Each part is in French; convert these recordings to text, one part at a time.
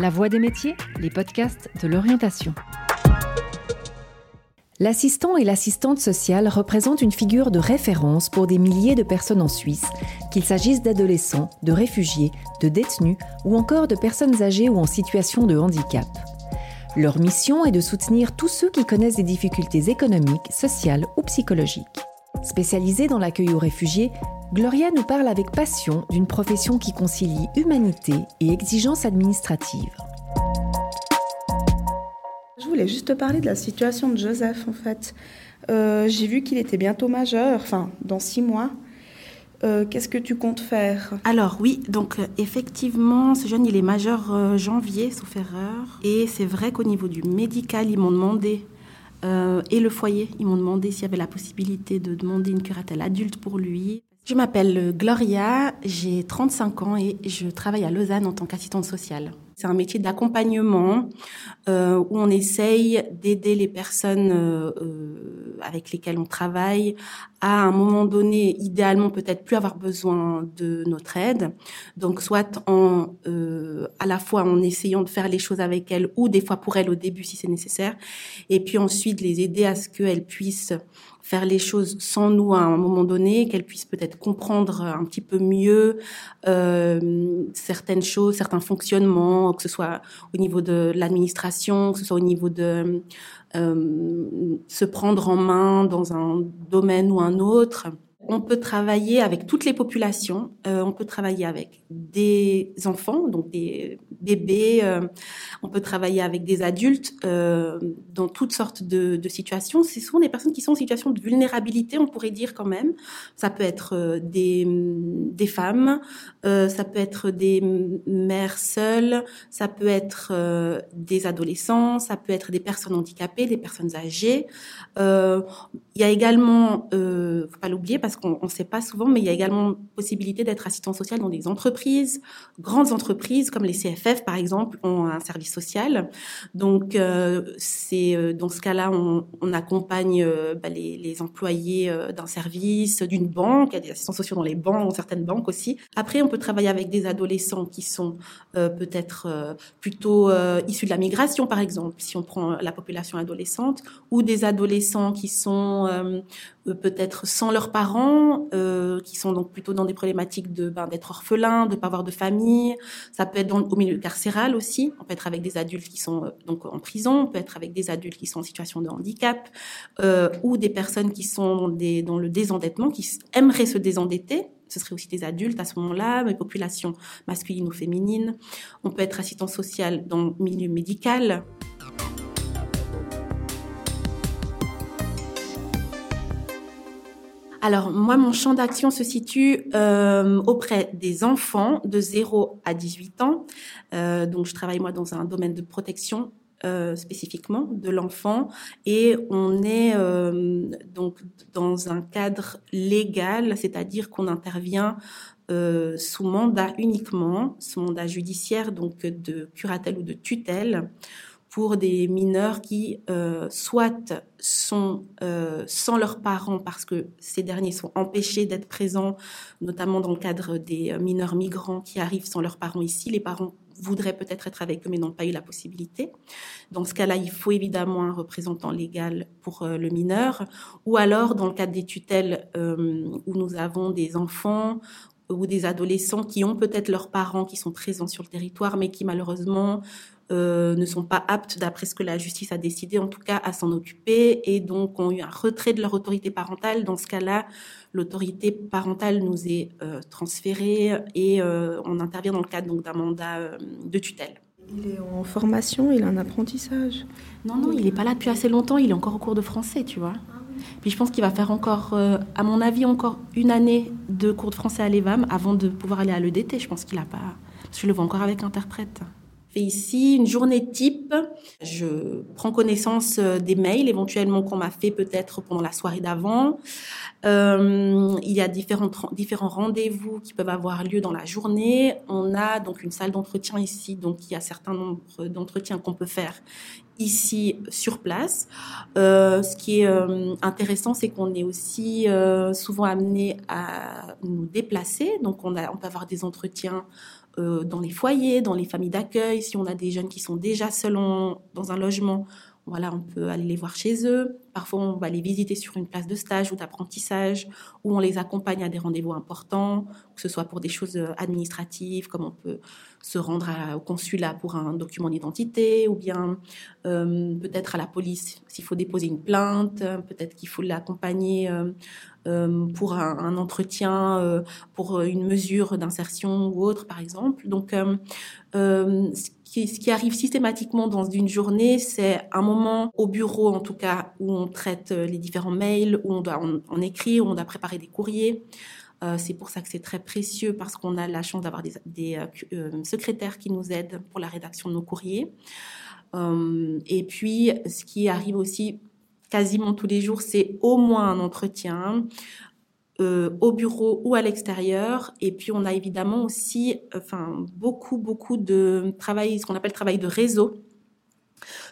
La Voix des métiers, les podcasts de l'orientation. L'assistant et l'assistante sociale représentent une figure de référence pour des milliers de personnes en Suisse, qu'il s'agisse d'adolescents, de réfugiés, de détenus ou encore de personnes âgées ou en situation de handicap. Leur mission est de soutenir tous ceux qui connaissent des difficultés économiques, sociales ou psychologiques. Spécialisée dans l'accueil aux réfugiés, Gloria nous parle avec passion d'une profession qui concilie humanité et exigence administrative. Je voulais juste te parler de la situation de Joseph en fait. Euh, j'ai vu qu'il était bientôt majeur, enfin dans six mois. Euh, qu'est-ce que tu comptes faire? Alors oui, donc euh, effectivement, ce jeune il est majeur janvier, sauf erreur. Et c'est vrai qu'au niveau du médical, ils m'ont demandé et le foyer, ils m'ont demandé s'il y avait la possibilité de demander une curatelle adulte pour lui. Je m'appelle Gloria, j'ai 35 ans et je travaille à Lausanne en tant qu'assistante sociale. C'est un métier d'accompagnement euh, où on essaye d'aider les personnes euh, euh, avec lesquelles on travaille à un moment donné, idéalement peut-être plus avoir besoin de notre aide. Donc soit en à la fois en essayant de faire les choses avec elles ou des fois pour elles au début si c'est nécessaire, et puis ensuite les aider à ce qu'elles puissent faire les choses sans nous à un moment donné, qu'elles puissent peut-être comprendre un petit peu mieux euh, certaines choses, certains fonctionnements, que ce soit au niveau de l'administration, que ce soit au niveau de euh, se prendre en main dans un domaine ou un autre. On peut travailler avec toutes les populations. Euh, on peut travailler avec des enfants, donc des bébés. Euh, on peut travailler avec des adultes euh, dans toutes sortes de, situations. Ce sont des personnes qui sont en situation de vulnérabilité, on pourrait dire quand même. Ça peut être euh, des, femmes, euh, ça peut être des mères seules, ça peut être des adolescents, ça peut être des personnes handicapées, des personnes âgées. il y a également, faut pas l'oublier parce qu'on ne sait pas souvent, mais il y a également possibilité d'être assistant social dans des entreprises, grandes entreprises comme les Par exemple, ont un service social. Donc euh, c'est euh, dans ce cas-là, on, accompagne euh, bah, les, employés d'un service, d'une banque. Il y a des assistants sociaux dans les banques, certaines banques aussi. Après, on peut travailler avec des adolescents qui sont peut-être plutôt issus de la migration, par exemple, si on prend la population adolescente, ou des adolescents qui sont peut-être sans leurs parents, qui sont donc plutôt dans des problématiques de ben, d'être orphelins, de pas avoir de famille. Ça peut être au milieu carcéral aussi. On peut être avec des adultes qui sont euh, donc en prison, on peut être avec des adultes qui sont en situation de handicap, euh, ou des personnes qui sont dans, le désendettement, qui aimeraient se désendetter. Ce serait aussi des adultes à ce moment-là, des populations masculines ou féminines. On peut être assistant social dans le milieu médical. Alors moi, mon champ d'action se situe euh, auprès des enfants de 0 à 18 ans. Euh, donc je travaille moi dans un domaine de protection euh, spécifiquement de l'enfant et on est donc dans un cadre légal, c'est-à-dire qu'on intervient sous mandat uniquement, sous mandat judiciaire, donc de curatelle ou de tutelle, pour des mineurs qui euh, soit sont euh, sans leurs parents parce que ces derniers sont empêchés d'être présents, notamment dans le cadre des euh, mineurs migrants qui arrivent sans leurs parents ici. Les parents voudraient peut-être être avec eux mais n'ont pas eu la possibilité. Dans ce cas-là, il faut évidemment un représentant légal pour euh, le mineur. Ou alors, dans le cadre des tutelles où nous avons des enfants ou des adolescents qui ont peut-être leurs parents qui sont présents sur le territoire mais qui malheureusement euh, ne sont pas aptes, d'après ce que la justice a décidé, en tout cas, à s'en occuper, et donc ont eu un retrait de leur autorité parentale. Dans ce cas-là, l'autorité parentale nous est euh, transférée et euh, on intervient dans le cadre donc d'un mandat de tutelle. Il est en formation, il a un apprentissage. Non, non, il n'est pas là depuis assez longtemps, il est encore au cours de français, tu vois. Puis je pense qu'il va faire encore, euh, à mon avis, encore une année de cours de français à l'EVAM avant de pouvoir aller à l'EDT. Je pense qu'il n'a pas. Je le vois encore avec interprète fais ici une journée type. Je prends connaissance euh, des mails éventuellement qu'on m'a fait peut-être pendant la soirée d'avant. Euh, il y a différents, différents rendez-vous qui peuvent avoir lieu dans la journée. On a donc une salle d'entretien ici, donc il y a certains nombres d'entretiens qu'on peut faire ici sur place. Euh, ce qui est euh, intéressant, c'est qu'on est aussi euh, souvent amené à nous déplacer. Donc, on, a, on peut avoir des entretiens euh, dans les foyers, dans les familles d'accueil. Si on a des jeunes qui sont déjà seuls dans un logement, voilà, on peut aller les voir chez eux. Parfois, on va les visiter sur une place de stage ou d'apprentissage, où on les accompagne à des rendez-vous importants, que ce soit pour des choses euh, administratives, comme on peut se rendre au consulat pour un document d'identité, ou bien euh, peut-être à la police s'il faut déposer une plainte, peut-être qu'il faut l'accompagner euh, euh pour un, entretien, euh, pour une mesure d'insertion ou autre, par exemple. Donc, qui arrive systématiquement dans une journée, c'est un moment au bureau, en tout cas, où on traite euh, les différents mails, où on doit en, écrire, où on doit préparer des courriers. Euh, c'est pour ça que c'est très précieux parce qu'on a la chance d'avoir des, euh, secrétaires qui nous aident pour la rédaction de nos courriers. Et puis, ce qui arrive aussi quasiment tous les jours, c'est au moins un entretien euh, au bureau ou à l'extérieur. Et puis on a évidemment aussi, enfin beaucoup beaucoup de travail, ce qu'on appelle travail de réseau.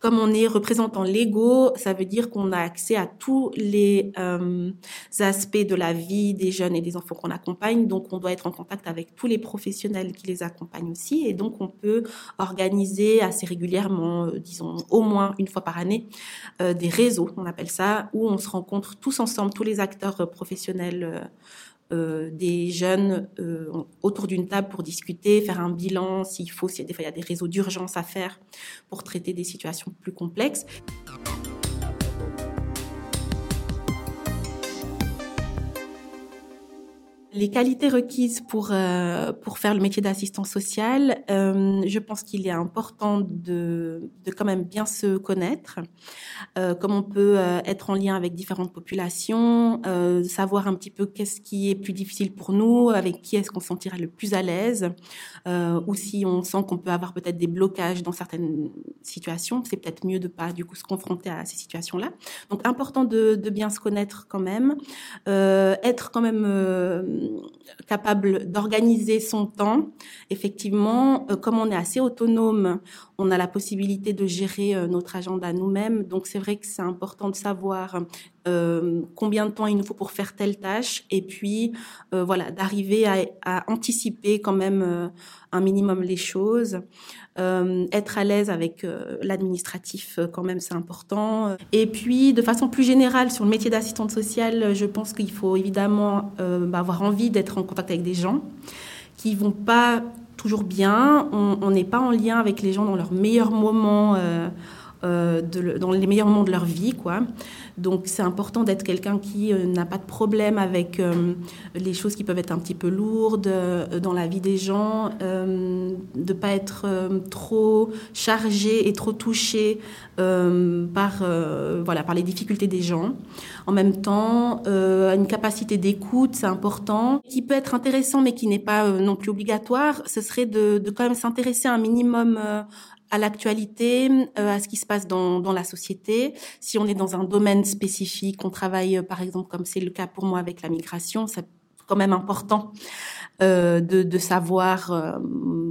Comme on est représentant légaux, ça veut dire qu'on a accès à tous les euh, aspects de la vie des jeunes et des enfants qu'on accompagne. Donc, on doit être en contact avec tous les professionnels qui les accompagnent aussi. Et donc, on peut organiser assez régulièrement, euh, disons au moins une fois par année, euh, des réseaux, on appelle ça, où on se rencontre tous ensemble, tous les acteurs professionnels euh, des jeunes euh, autour d'une table pour discuter, faire un bilan s'il faut, s'il y a y a des réseaux d'urgence à faire pour traiter des situations plus complexes. Les qualités requises pour euh, pour faire le métier d'assistant social, euh, je pense qu'il est important de de quand même bien se connaître, euh, comme on peut euh, être en lien avec différentes populations, euh, savoir un petit peu qu'est-ce qui est plus difficile pour nous, avec qui est-ce qu'on se sentira le plus à l'aise, euh, ou si on sent qu'on peut avoir peut-être des blocages dans certaines situations, c'est peut-être mieux de pas du coup se confronter à ces situations-là. Donc important de de bien se connaître quand même, être quand même capable d'organiser son temps. Effectivement, euh, comme on est assez autonome, on a la possibilité de gérer euh, notre agenda nous-mêmes. Donc c'est vrai que c'est important de savoir euh, combien de temps il nous faut pour faire telle tâche et puis euh, voilà d'arriver à, anticiper quand même euh, un minimum les choses. être à l'aise avec l'administratif quand même c'est important. Et puis de façon plus générale sur le métier d'assistante sociale, je pense qu'il faut évidemment bah, avoir envie d'être en contact avec des gens qui vont pas toujours bien. On n'est pas en lien avec les gens dans leurs meilleurs moments, euh, de, dans les meilleurs moments de leur vie, quoi. Donc c'est important d'être quelqu'un qui euh, n'a pas de problème avec euh, les choses qui peuvent être un petit peu lourdes euh, dans la vie des gens, de pas être trop chargé et trop touché par voilà par les difficultés des gens. En même temps, une capacité d'écoute, c'est important, qui peut être intéressant mais qui n'est pas non plus obligatoire. Ce serait de, de quand même s'intéresser un minimum à l'actualité, euh, à ce qui se passe dans, dans la société. Si on est dans un domaine spécifique, on travaille euh, par exemple comme c'est le cas pour moi avec la migration, c'est quand même important euh, de, de, savoir euh,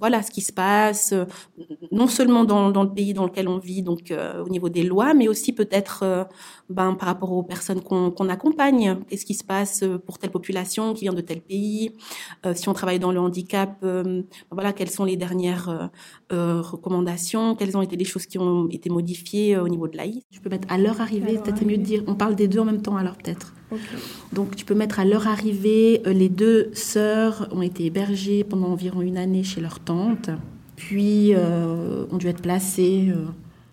voilà ce qui se passe, euh, non seulement dans, dans, le pays dans lequel on vit, donc euh, au niveau des lois, mais aussi peut-être ben, par rapport aux personnes qu'on qu accompagne. Qu'est-ce qui se passe pour telle population qui vient de tel pays Si on travaille dans le handicap, ben, voilà quelles sont les dernières recommandations Quelles ont été les choses qui ont été modifiées au niveau de l'AI Je peux mettre à leur arrivée, peut-être mieux de dire. On parle des deux en même temps alors peut-être. Donc tu peux mettre à leur arrivée les deux sœurs ont été hébergés pendant environ une année chez leur tante, puis euh, ont dû être placés euh,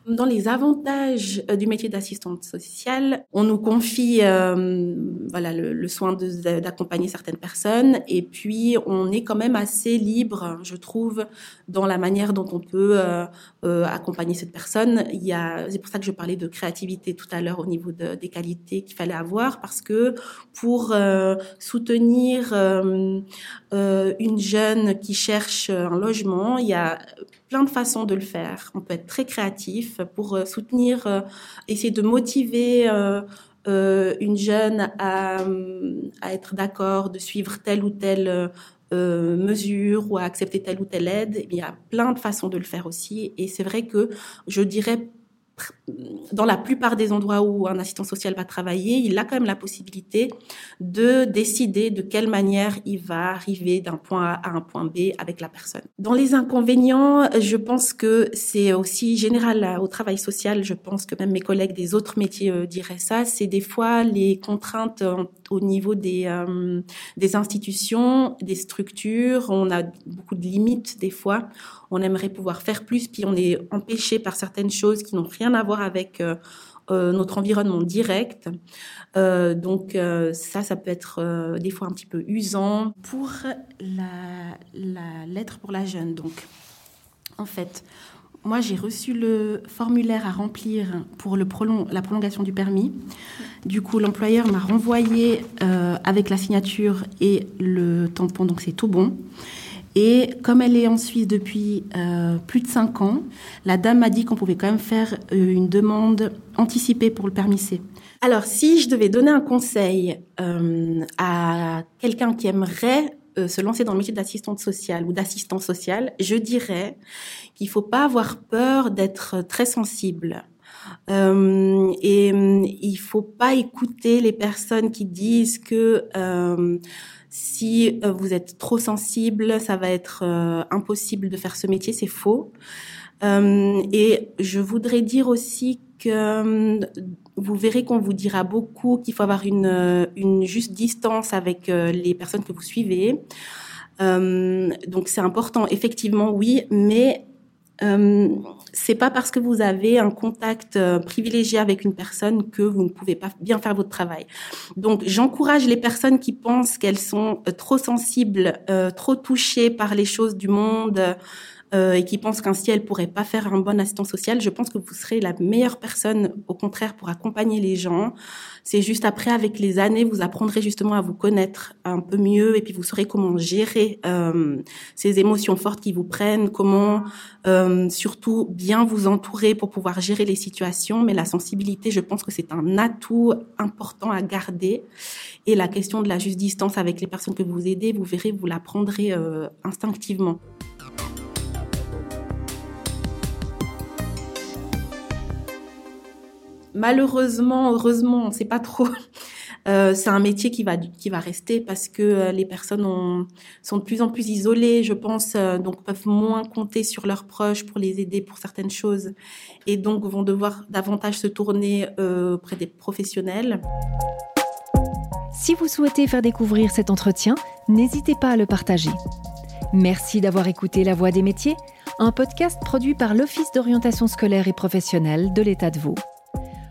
dans les avantages euh, du métier d'assistante sociale, on nous confie euh, voilà le, le soin d'accompagner certaines personnes et puis on est quand même assez libre, je trouve, dans la manière dont on peut euh, accompagner cette personne. Il y a, c'est pour ça que je parlais de créativité tout à l'heure au niveau de, des qualités qu'il fallait avoir parce que pour soutenir une jeune qui cherche un logement, il y a plein de façons de le faire. On peut être très créatif pour euh, soutenir, euh, essayer de motiver euh, une jeune à, être d'accord, de suivre telle ou telle mesure ou à accepter telle ou telle aide. Il y a plein de façons de le faire aussi. Et c'est vrai que je dirais dans la plupart des endroits où un assistant social va travailler, il a quand même la possibilité de décider de quelle manière il va arriver d'un point A à un point B avec la personne. Dans les inconvénients, je pense que c'est aussi général au travail social, je pense que même mes collègues des autres métiers euh, diraient ça, c'est des fois les contraintes euh, au niveau des, euh, des institutions, des structures, on a beaucoup de limites des fois, on aimerait pouvoir faire plus, puis on est empêché par certaines choses qui n'ont rien à voir avec notre environnement direct. donc ça, ça peut être des fois un petit peu usant. Pour la, la lettre pour la jeune, donc en fait, moi, j'ai reçu le formulaire à remplir pour le la prolongation du permis. Du coup, l'employeur m'a renvoyé euh, avec la signature et le tampon, donc c'est tout bon. Et comme elle est en Suisse depuis euh, plus de 5 ans, la dame m'a dit qu'on pouvait quand même faire euh, une demande anticipée pour le permis C. Alors, si je devais donner un conseil à quelqu'un qui aimerait se lancer dans le métier d'assistante sociale ou d'assistant social, je dirais qu'il faut pas avoir peur d'être très sensible. Euh, et il faut pas écouter les personnes qui disent que euh, si euh, vous êtes trop sensible, ça va être impossible de faire ce métier. C'est faux. Et je voudrais dire aussi que vous verrez qu'on vous dira beaucoup qu'il faut avoir une juste distance avec les personnes que vous suivez. donc c'est important, effectivement, oui, mais euh, c'est pas parce que vous avez un contact euh, privilégié avec une personne que vous ne pouvez pas bien faire votre travail. Donc, j'encourage les personnes qui pensent qu'elles sont euh, trop sensibles, trop touchées par les choses du monde, euh, et qui pensent qu'ainsi elles pourraient pas faire un bon assistant social, je pense que vous serez la meilleure personne, au contraire, pour accompagner les gens. C'est juste après, avec les années, vous apprendrez justement à vous connaître un peu mieux, et puis vous saurez comment gérer euh, ces émotions fortes qui vous prennent, comment euh, surtout bien vous entourer pour pouvoir gérer les situations. Mais la sensibilité, je pense que c'est un atout important à garder. Et la question de la juste distance avec les personnes que vous aidez, vous verrez, vous l'apprendrez euh, instinctivement. Malheureusement, heureusement, on ne sait pas trop. Euh, c'est un métier qui va qui va rester parce que euh, les personnes ont, sont de plus en plus isolées, je pense, euh, donc peuvent moins compter sur leurs proches pour les aider pour certaines choses, et donc vont devoir davantage se tourner auprès des professionnels. Si vous souhaitez faire découvrir cet entretien, n'hésitez pas à le partager. Merci d'avoir écouté La Voix des métiers, un podcast produit par l'Office d'orientation scolaire et professionnelle de l'État de Vaud.